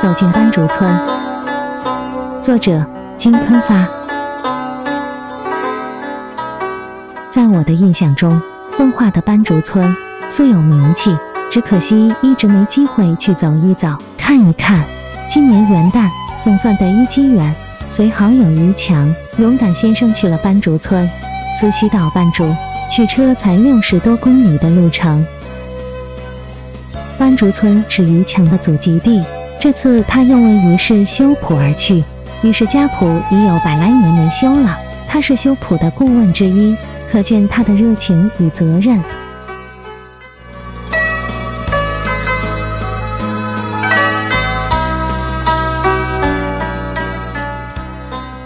走进斑竹村。作者：金坤发。在我的印象中，奉化的斑竹村素有名气，只可惜一直没机会去走一走、看一看。今年元旦，总算得一机缘，随好友于强、勇敢先生去了斑竹村。慈溪到斑竹，取车才六十多公里的路程。斑竹村是于强的祖籍地，这次他又为于氏修谱而去。于是家谱已有百来年没修了，他是修谱的顾问之一，可见他的热情与责任。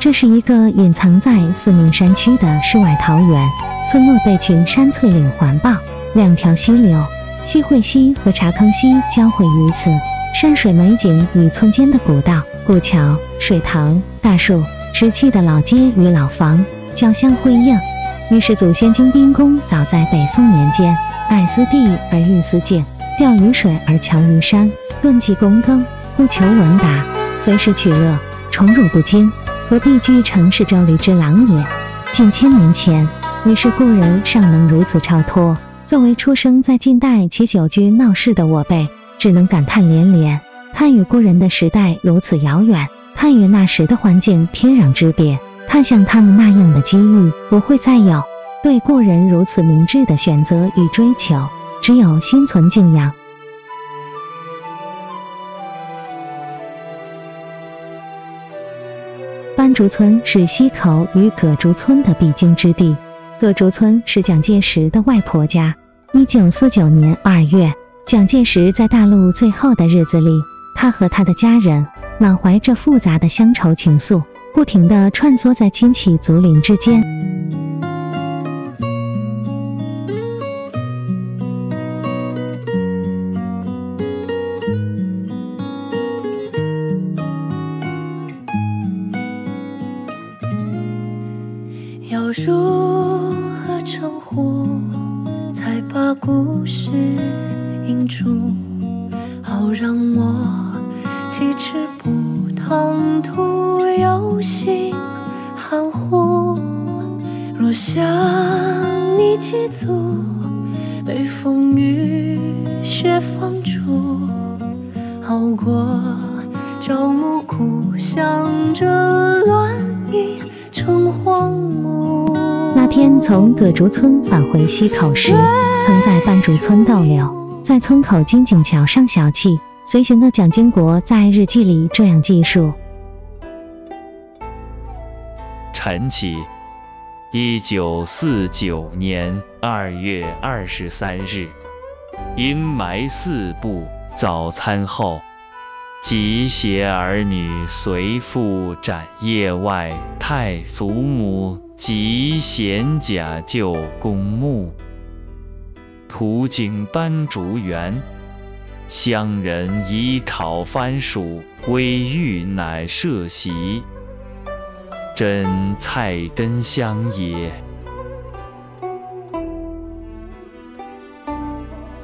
这是一个隐藏在四面山区的世外桃源，村落被群山翠岭环抱，两条溪流。西汇溪和茶坑溪交汇于此，山水美景与村间的古道、古桥、水塘、大树、石砌的老街与老房交相辉映。于是祖先精兵工早在北宋年间，爱思地而运思境，钓鱼水而桥于山，顿迹躬耕，不求闻达，随时取乐，宠辱不惊，何必居城市周驴之郎也？近千年前，于是故人尚能如此超脱。作为出生在近代且久居闹市的我辈，只能感叹连连。他与故人的时代如此遥远，他与那时的环境天壤之别，他像他们那样的机遇不会再有。对故人如此明智的选择与追求，只有心存敬仰。斑竹村是溪口与葛竹村的必经之地。葛竹村是蒋介石的外婆家。一九四九年二月，蒋介石在大陆最后的日子里，他和他的家人满怀着复杂的乡愁情愫，不停地穿梭在亲戚族邻之间。唐突，有心含糊。若想你几足，被风雨雪放逐，好过朝暮苦想着乱影成荒芜。那天从葛竹村返回溪口时，曾在半竹村逗留，在村口金井桥上小憩。随行的蒋经国在日记里这样记述：晨起，一九四九年二月二十三日，阴霾四布，早餐后，即携儿女随父展业外太祖母及贤甲就公墓，途经斑竹园，乡人以烤番薯为御乃设席，真菜根香也。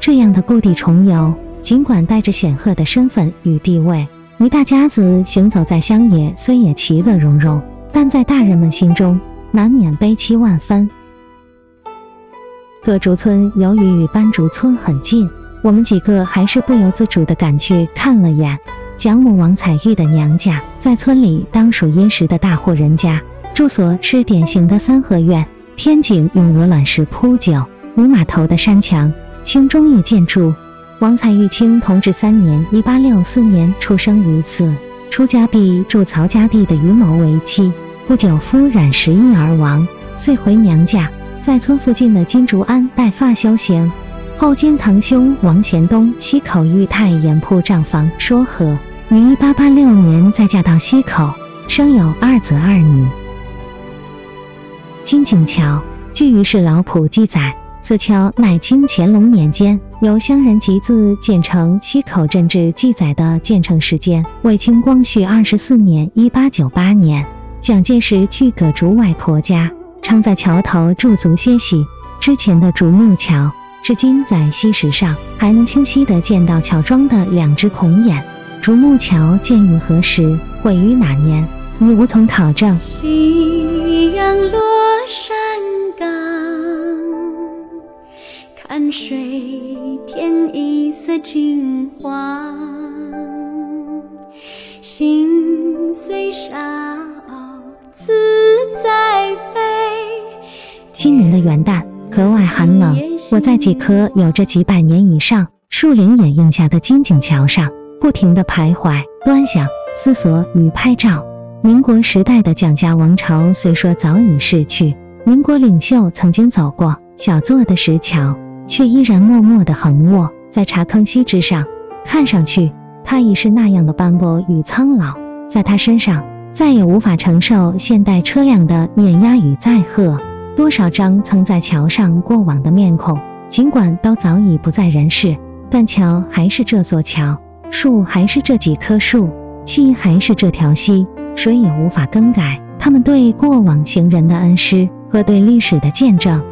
这样的故地重游，尽管带着显赫的身份与地位，一大家子行走在乡野，虽也其乐融融，但在大人们心中，难免悲戚万分。葛竹村由于与斑竹村很近，我们几个还是不由自主地赶去看了眼。蒋母王彩玉的娘家在村里当属殷实的大户人家，住所是典型的三合院，天井用鹅卵石铺就，五码头的山墙，清中叶建筑。王彩玉清同治三年（一八六四年）出生于此，出家婢祝曹家地的于某为妻，不久夫染石疫而亡，遂回娘家，在村附近的金竹庵带发修行。后经堂兄王贤东溪口玉泰盐铺账房说和，于一八八六年再嫁到溪口，生有二子二女。金井桥，据于氏老谱记载，此桥乃清乾隆年间由乡人集资建成。溪口镇志记载的建成时间为清光绪二十四年（一八九八年）。蒋介石去葛竹外婆家，常在桥头驻足歇息。之前的竹木桥。至今在溪石上还能清晰地见到桥庄的两只孔眼。竹木桥建于何时，毁于哪年，已无从考证。夕阳落山岗，看水天一色金黄。心随沙鸥自在飞。今年的元旦格外寒冷，我在几棵有着几百年以上树林掩映下的金井桥上，不停地徘徊、端详、思索与拍照。民国时代的蒋家王朝虽说早已逝去，民国领袖曾经走过小座的石桥，却依然默默地横卧在茶坑溪之上。看上去，他已是那样的斑驳与苍老，在他身上再也无法承受现代车辆的碾压与载荷。多少张曾在桥上过往的面孔，尽管都早已不在人世，但桥还是这座桥，树还是这几棵树，溪还是这条溪，谁也无法更改他们对过往行人的恩师和对历史的见证。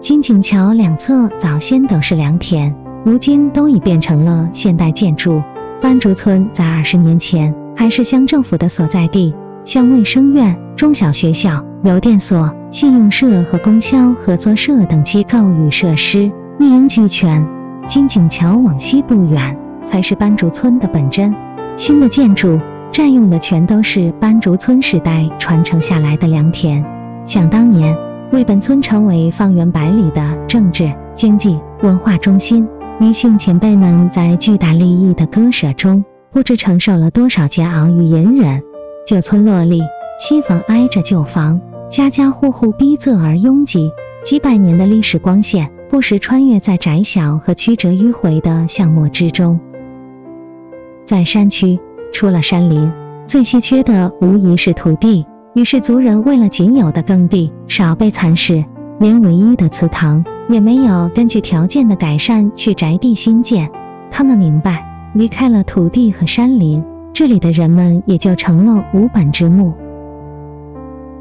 金井桥两侧早先都是良田，如今都已变成了现代建筑。斑竹村在二十年前还是乡政府的所在地。像卫生院、中小学校、邮电所、信用社和供销合作社等机构与设施一应俱全。金井桥往西不远，才是斑竹村的本真。新的建筑占用的全都是斑竹村时代传承下来的良田。想当年，为本村成为方圆百里的政治、经济、文化中心，女性前辈们在巨大利益的割舍中，不知承受了多少煎熬与隐忍。旧村落里，新房挨着旧房，家家户户逼仄而拥挤，几百年的历史光线不时穿越在窄小和曲折迂回的巷陌之中。在山区，出了山林，最稀缺的无疑是土地。于是族人为了仅有的耕地少被蚕食，连唯一的祠堂也没有根据条件的改善去宅地新建。他们明白，离开了土地和山林。这里的人们也就成了无本之木，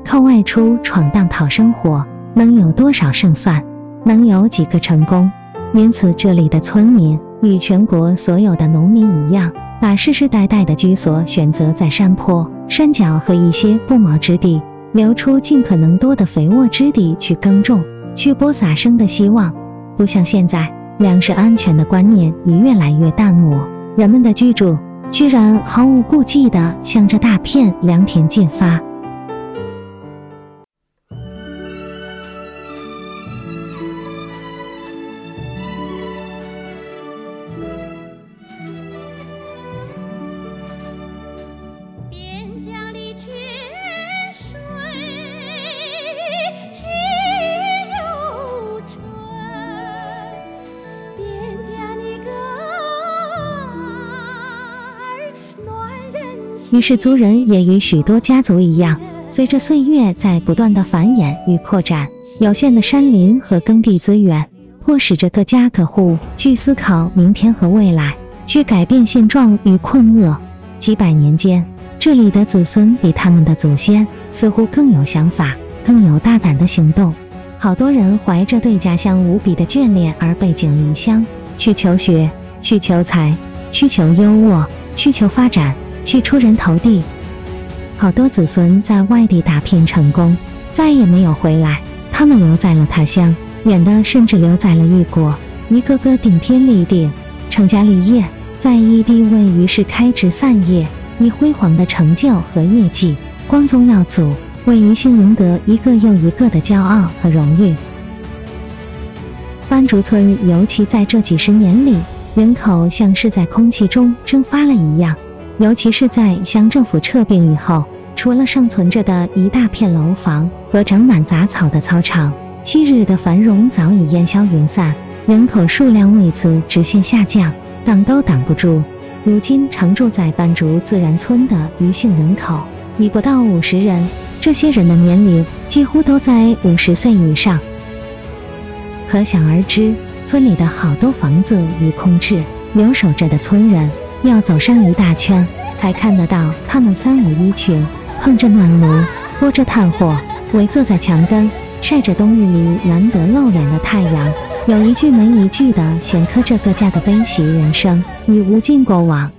靠外出闯荡讨生活，能有多少胜算？能有几个成功？因此，这里的村民与全国所有的农民一样，把世世代代的居所选择在山坡、山脚和一些不毛之地，留出尽可能多的肥沃之地去耕种，去播撒生的希望。不像现在，粮食安全的观念已越来越淡漠，人们的居住。居然毫无顾忌地向着大片良田进发。于是族人也与许多家族一样，随着岁月在不断的繁衍与扩展，有限的山林和耕地资源，迫使着各家各户去思考明天和未来，去改变现状与困厄。几百年间，这里的子孙比他们的祖先似乎更有想法，更有大胆的行动。好多人怀着对家乡无比的眷恋而背井离乡，去求学，去求财，去求优渥，去求发展。去出人头地，好多子孙在外地打拼成功，再也没有回来。他们留在了他乡，远的甚至留在了异国。一个个顶天立地，成家立业，在异地为于是开枝散叶，以辉煌的成就和业绩光宗耀祖，为余姓赢得一个又一个的骄傲和荣誉。斑竹村尤其在这几十年里，人口像是在空气中蒸发了一样。尤其是在乡政府撤并以后，除了尚存着的一大片楼房和长满杂草的操场，昔日的繁荣早已烟消云散，人口数量为此直线下降，挡都挡不住。如今常住在斑竹自然村的余姓人口已不到五十人，这些人的年龄几乎都在五十岁以上，可想而知，村里的好多房子已空置，留守着的村人。要走上一大圈，才看得到他们三五一群，碰着暖炉，拨着炭火，围坐在墙根，晒着冬日里难得露脸的太阳，有一句没一句的闲磕着各家的悲喜人生与无尽过往。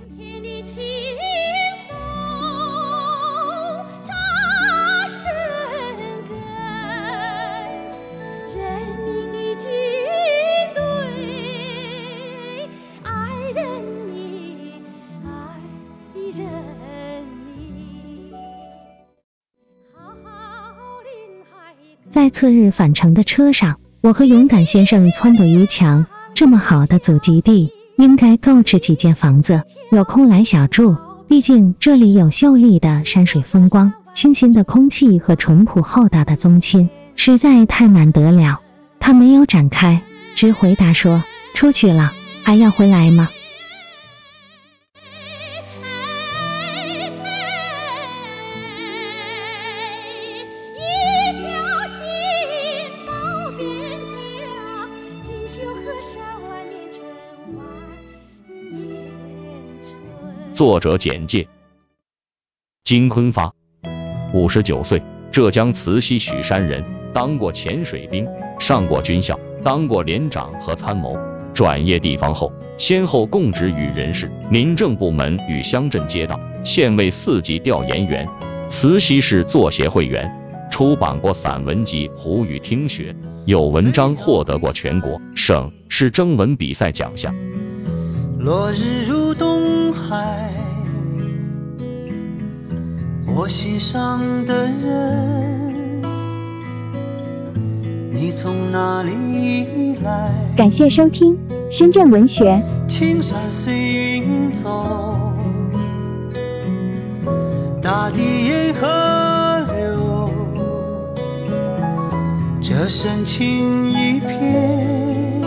在次日返程的车上，我和勇敢先生撺掇于强，这么好的祖籍地，应该购置几间房子，有空来小住。毕竟这里有秀丽的山水风光、清新的空气和淳朴厚道的宗亲，实在太难得了。他没有展开，只回答说：“出去了，还要回来吗？”作者简介：金坤发，五十九岁，浙江慈溪许山人，当过潜水兵，上过军校，当过连长和参谋。转业地方后，先后供职于人事、民政部门与乡镇街道，现为四级调研员，慈溪市作协会员，出版过散文集《胡语听学》，有文章获得过全国、省市征文比赛奖项。落日如东海，我心上的人，你从哪里来？感谢收听深圳文学。青山随云走，大地沿河流，这深情一片，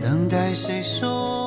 等待谁收？